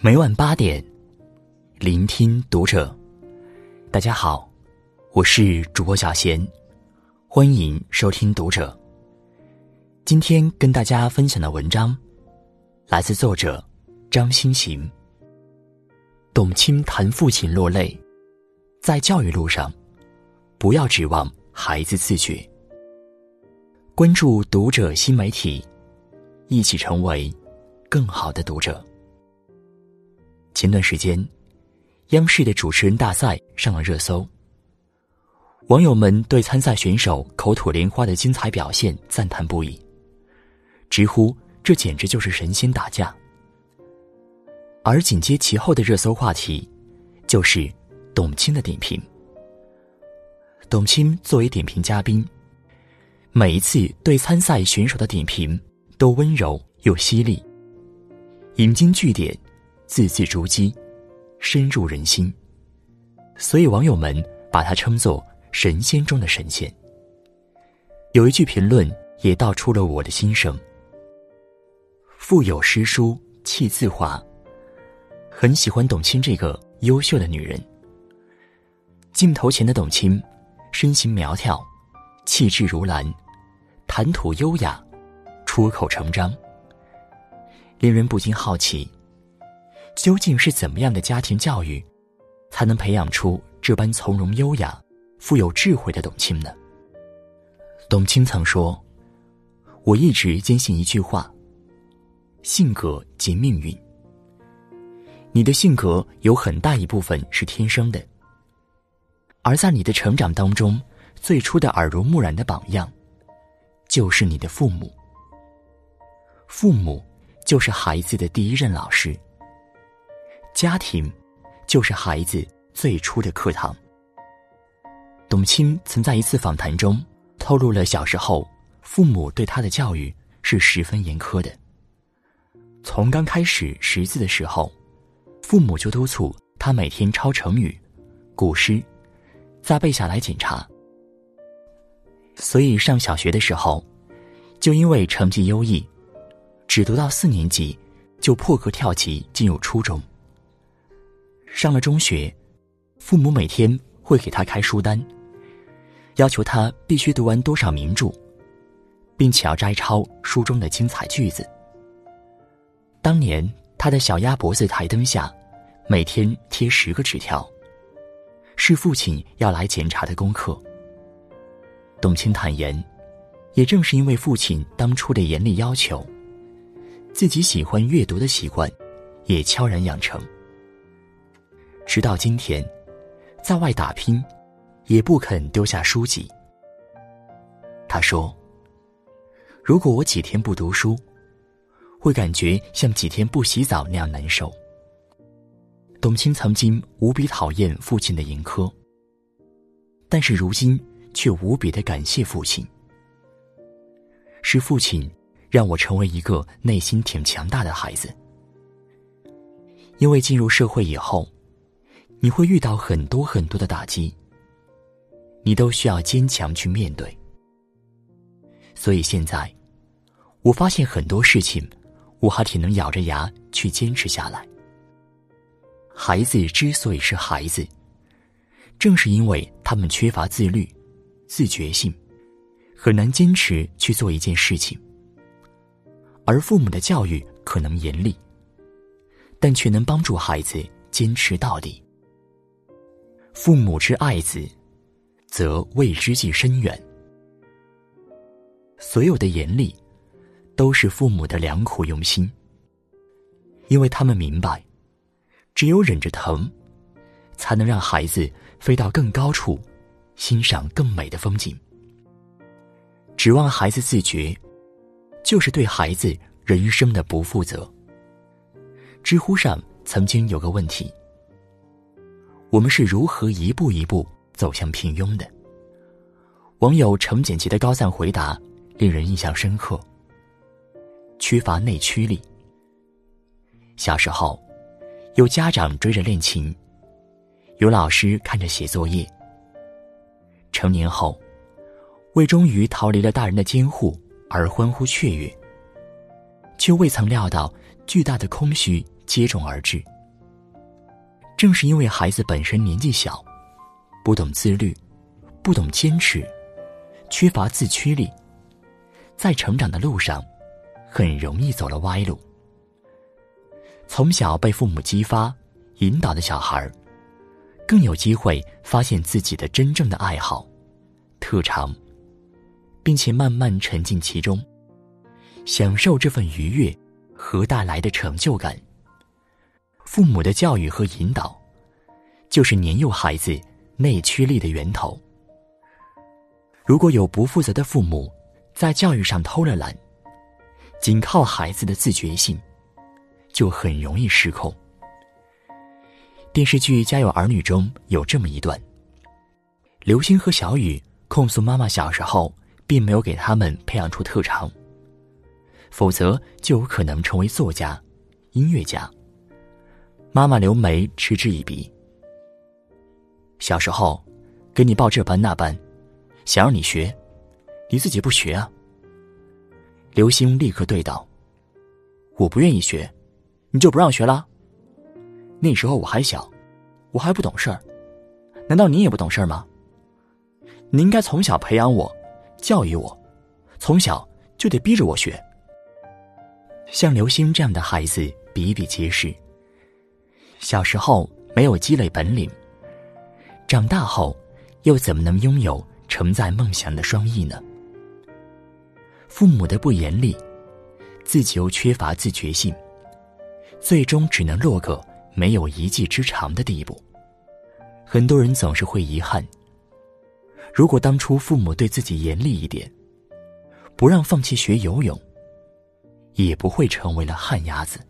每晚八点，聆听读者。大家好，我是主播小贤，欢迎收听读者。今天跟大家分享的文章，来自作者张欣行。董卿谈父亲落泪，在教育路上，不要指望孩子自觉。关注读者新媒体，一起成为更好的读者。前段时间，央视的主持人大赛上了热搜。网友们对参赛选手口吐莲花的精彩表现赞叹不已，直呼这简直就是神仙打架。而紧接其后的热搜话题，就是董卿的点评。董卿作为点评嘉宾，每一次对参赛选手的点评都温柔又犀利，引经据典。字字珠玑，深入人心，所以网友们把他称作神仙中的神仙。有一句评论也道出了我的心声：腹有诗书气自华。很喜欢董卿这个优秀的女人。镜头前的董卿，身形苗条，气质如兰，谈吐优雅，出口成章，令人不禁好奇。究竟是怎么样的家庭教育，才能培养出这般从容优雅、富有智慧的董卿呢？董卿曾说：“我一直坚信一句话，性格即命运。你的性格有很大一部分是天生的，而在你的成长当中，最初的耳濡目染的榜样，就是你的父母。父母就是孩子的第一任老师。”家庭，就是孩子最初的课堂。董卿曾在一次访谈中透露了小时候父母对他的教育是十分严苛的。从刚开始识字的时候，父母就督促他每天抄成语、古诗，再背下来检查。所以上小学的时候，就因为成绩优异，只读到四年级，就破格跳级进入初中。上了中学，父母每天会给他开书单，要求他必须读完多少名著，并且要摘抄书中的精彩句子。当年他的小鸭脖子台灯下，每天贴十个纸条，是父亲要来检查的功课。董卿坦言，也正是因为父亲当初的严厉要求，自己喜欢阅读的习惯也悄然养成。直到今天，在外打拼，也不肯丢下书籍。他说：“如果我几天不读书，会感觉像几天不洗澡那样难受。”董卿曾经无比讨厌父亲的严苛，但是如今却无比的感谢父亲。是父亲让我成为一个内心挺强大的孩子，因为进入社会以后。你会遇到很多很多的打击，你都需要坚强去面对。所以现在，我发现很多事情，我还挺能咬着牙去坚持下来。孩子之所以是孩子，正是因为他们缺乏自律、自觉性，很难坚持去做一件事情。而父母的教育可能严厉，但却能帮助孩子坚持到底。父母之爱子，则为之计深远。所有的严厉，都是父母的良苦用心。因为他们明白，只有忍着疼，才能让孩子飞到更高处，欣赏更美的风景。指望孩子自觉，就是对孩子人生的不负责。知乎上曾经有个问题。我们是如何一步一步走向平庸的？网友程简洁的高赞回答令人印象深刻。缺乏内驱力。小时候，有家长追着练琴，有老师看着写作业。成年后，为终于逃离了大人的监护而欢呼雀跃，却未曾料到巨大的空虚接踵而至。正是因为孩子本身年纪小，不懂自律，不懂坚持，缺乏自驱力，在成长的路上，很容易走了歪路。从小被父母激发、引导的小孩，更有机会发现自己的真正的爱好、特长，并且慢慢沉浸其中，享受这份愉悦和带来的成就感。父母的教育和引导，就是年幼孩子内驱力的源头。如果有不负责的父母，在教育上偷了懒，仅靠孩子的自觉性。就很容易失控。电视剧《家有儿女》中有这么一段：刘星和小雨控诉妈妈小时候并没有给他们培养出特长，否则就有可能成为作家、音乐家。妈妈刘梅嗤之以鼻：“小时候给你报这班那班，想让你学，你自己不学啊？”刘星立刻对道：“我不愿意学。”你就不让学了？那时候我还小，我还不懂事儿，难道你也不懂事儿吗？你应该从小培养我，教育我，从小就得逼着我学。像刘星这样的孩子比比皆是。小时候没有积累本领，长大后又怎么能拥有承载梦想的双翼呢？父母的不严厉，自己又缺乏自觉性。最终只能落个没有一技之长的地步。很多人总是会遗憾，如果当初父母对自己严厉一点，不让放弃学游泳，也不会成为了旱鸭子。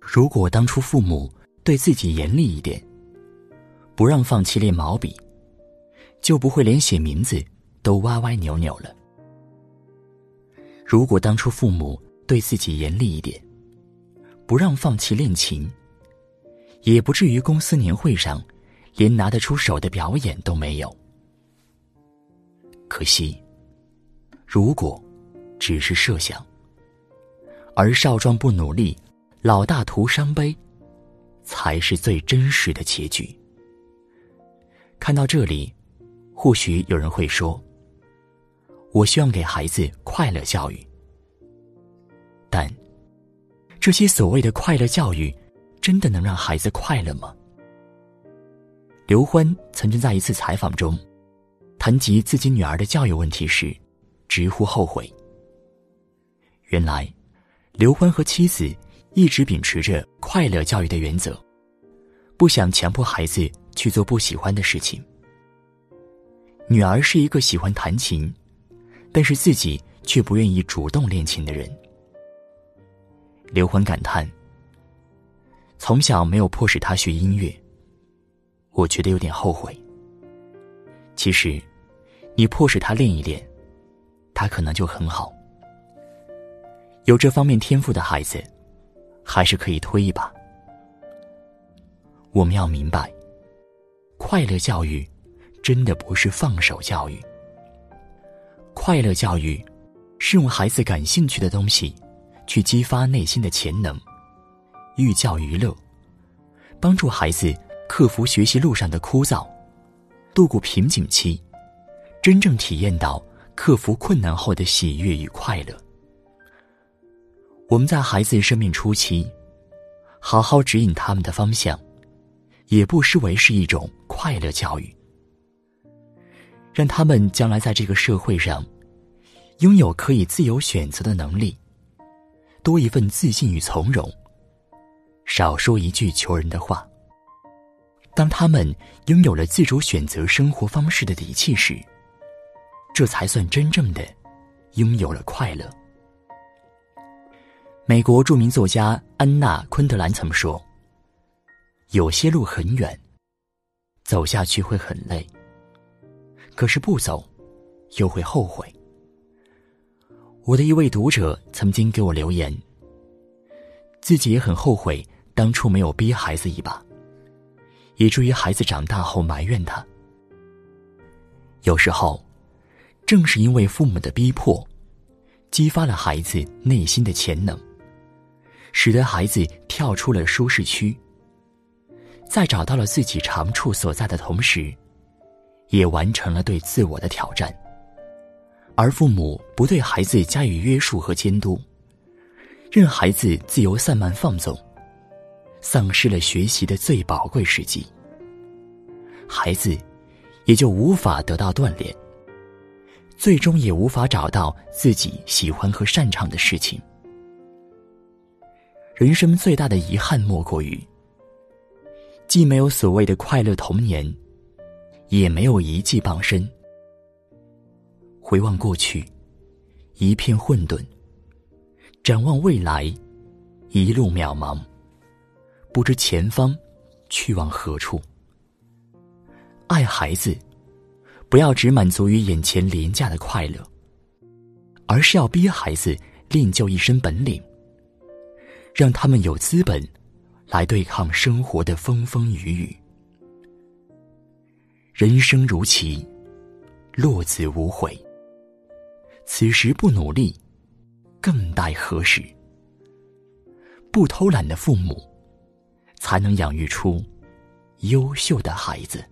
如果当初父母对自己严厉一点，不让放弃练毛笔，就不会连写名字都歪歪扭扭了。如果当初父母对自己严厉一点，不让放弃练琴，也不至于公司年会上连拿得出手的表演都没有。可惜，如果只是设想，而少壮不努力，老大徒伤悲，才是最真实的结局。看到这里，或许有人会说：“我希望给孩子快乐教育。”但。这些所谓的快乐教育，真的能让孩子快乐吗？刘欢曾经在一次采访中，谈及自己女儿的教育问题时，直呼后悔。原来，刘欢和妻子一直秉持着快乐教育的原则，不想强迫孩子去做不喜欢的事情。女儿是一个喜欢弹琴，但是自己却不愿意主动练琴的人。刘欢感叹：“从小没有迫使他学音乐，我觉得有点后悔。其实，你迫使他练一练，他可能就很好。有这方面天赋的孩子，还是可以推一把。我们要明白，快乐教育真的不是放手教育。快乐教育是用孩子感兴趣的东西。”去激发内心的潜能，寓教于乐，帮助孩子克服学习路上的枯燥，度过瓶颈期，真正体验到克服困难后的喜悦与快乐。我们在孩子生命初期，好好指引他们的方向，也不失为是一种快乐教育，让他们将来在这个社会上，拥有可以自由选择的能力。多一份自信与从容，少说一句求人的话。当他们拥有了自主选择生活方式的底气时，这才算真正的拥有了快乐。美国著名作家安娜·昆德兰曾说：“有些路很远，走下去会很累，可是不走，又会后悔。”我的一位读者曾经给我留言，自己也很后悔当初没有逼孩子一把，以至于孩子长大后埋怨他。有时候，正是因为父母的逼迫，激发了孩子内心的潜能，使得孩子跳出了舒适区，在找到了自己长处所在的同时，也完成了对自我的挑战。而父母不对孩子加以约束和监督，任孩子自由散漫放纵，丧失了学习的最宝贵时机，孩子也就无法得到锻炼。最终也无法找到自己喜欢和擅长的事情。人生最大的遗憾莫过于，既没有所谓的快乐童年，也没有一技傍身。回望过去，一片混沌；展望未来，一路渺茫。不知前方去往何处。爱孩子。不要只满足于眼前廉价的快乐，而是要逼孩子练就一身本领，让他们有资本来对抗生活的风风雨雨。人生如棋，落子无悔。此时不努力，更待何时？不偷懒的父母，才能养育出优秀的孩子。